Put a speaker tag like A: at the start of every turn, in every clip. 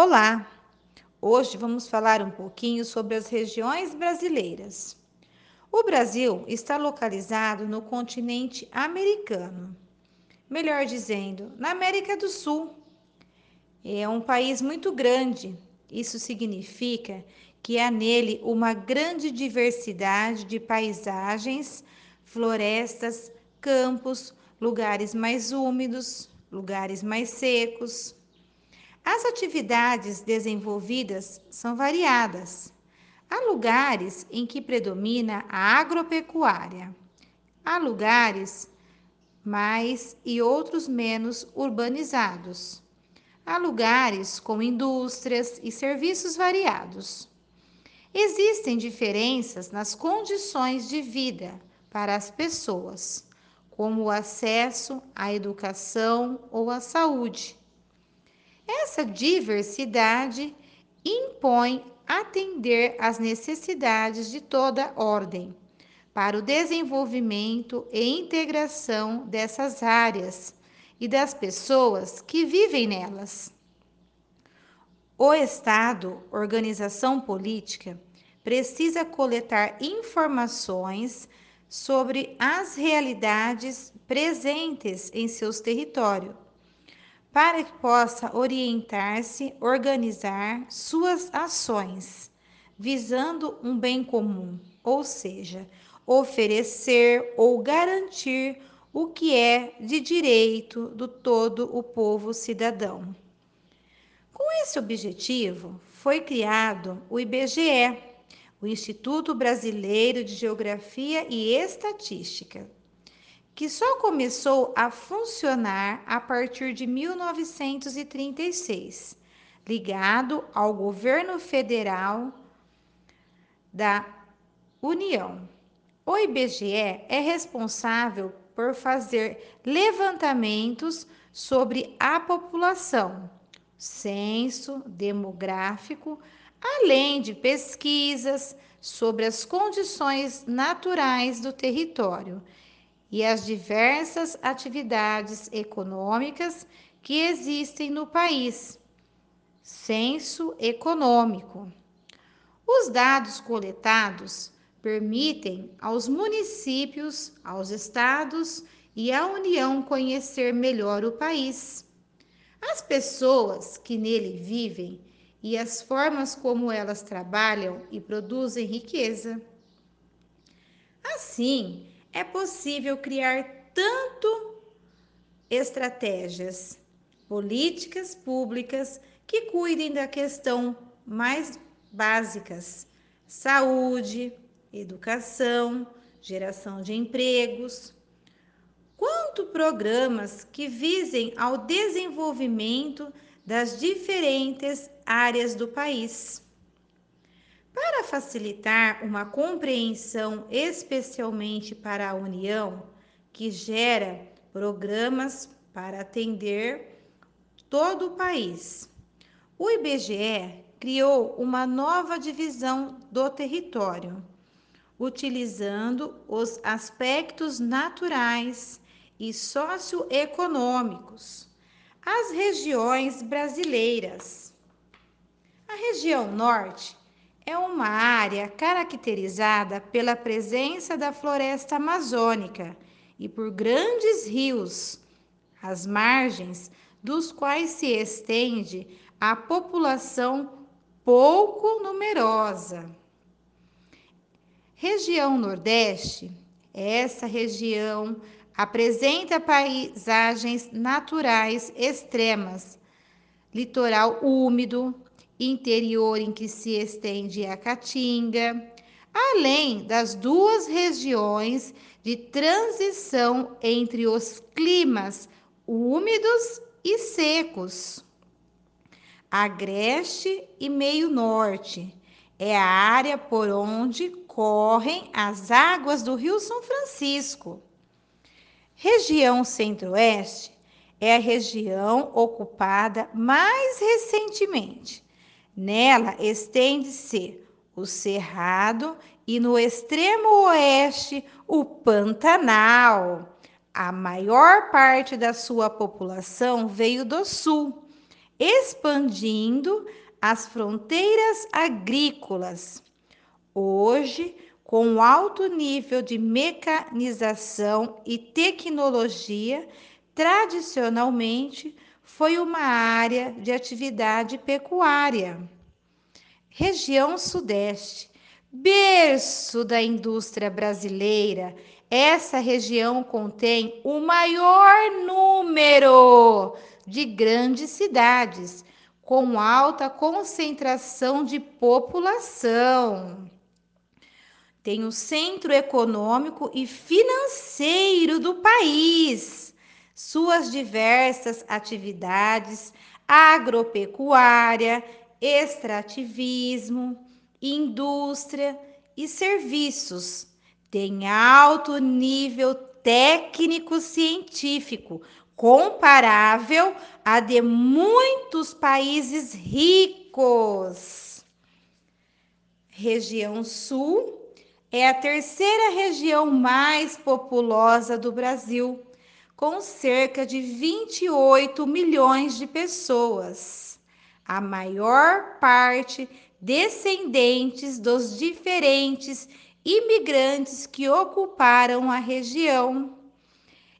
A: Olá! Hoje vamos falar um pouquinho sobre as regiões brasileiras. O Brasil está localizado no continente americano, melhor dizendo, na América do Sul. É um país muito grande, isso significa que há nele uma grande diversidade de paisagens, florestas, campos, lugares mais úmidos, lugares mais secos as atividades desenvolvidas são variadas. Há lugares em que predomina a agropecuária. Há lugares mais e outros menos urbanizados. Há lugares com indústrias e serviços variados. Existem diferenças nas condições de vida para as pessoas, como o acesso à educação ou à saúde essa diversidade impõe atender às necessidades de toda ordem para o desenvolvimento e integração dessas áreas e das pessoas que vivem nelas. O Estado, organização política, precisa coletar informações sobre as realidades presentes em seus territórios para que possa orientar-se, organizar suas ações, visando um bem comum, ou seja, oferecer ou garantir o que é de direito do todo o povo cidadão. Com esse objetivo, foi criado o IBGE, o Instituto Brasileiro de Geografia e Estatística, que só começou a funcionar a partir de 1936, ligado ao governo federal da União. O IBGE é responsável por fazer levantamentos sobre a população, censo demográfico, além de pesquisas sobre as condições naturais do território e as diversas atividades econômicas que existem no país. Censo econômico. Os dados coletados permitem aos municípios, aos estados e à União conhecer melhor o país, as pessoas que nele vivem e as formas como elas trabalham e produzem riqueza. Assim, é possível criar tanto estratégias, políticas públicas que cuidem da questão mais básicas: saúde, educação, geração de empregos, quanto programas que visem ao desenvolvimento das diferentes áreas do país. Para facilitar uma compreensão, especialmente para a União, que gera programas para atender todo o país, o IBGE criou uma nova divisão do território, utilizando os aspectos naturais e socioeconômicos, as regiões brasileiras. A região norte é uma área caracterizada pela presença da floresta amazônica e por grandes rios, as margens dos quais se estende a população pouco numerosa. Região Nordeste, essa região apresenta paisagens naturais extremas, litoral úmido, interior em que se estende a Caatinga, além das duas regiões de transição entre os climas úmidos e secos. Agreste e meio norte é a área por onde correm as águas do Rio São Francisco. Região Centro-Oeste é a região ocupada mais recentemente Nela estende-se o Cerrado e no extremo oeste o Pantanal. A maior parte da sua população veio do sul. expandindo as fronteiras agrícolas. Hoje, com alto nível de mecanização e tecnologia, tradicionalmente foi uma área de atividade pecuária. Região Sudeste, berço da indústria brasileira, essa região contém o maior número de grandes cidades, com alta concentração de população. Tem o centro econômico e financeiro do país, suas diversas atividades agropecuária, extrativismo, indústria e serviços. Tem alto nível técnico-científico, comparável a de muitos países ricos. Região Sul é a terceira região mais populosa do Brasil, com cerca de 28 milhões de pessoas. A maior parte descendentes dos diferentes imigrantes que ocuparam a região.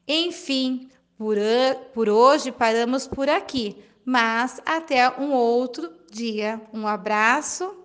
A: Enfim, por, por hoje paramos por aqui, mas até um outro dia. Um abraço.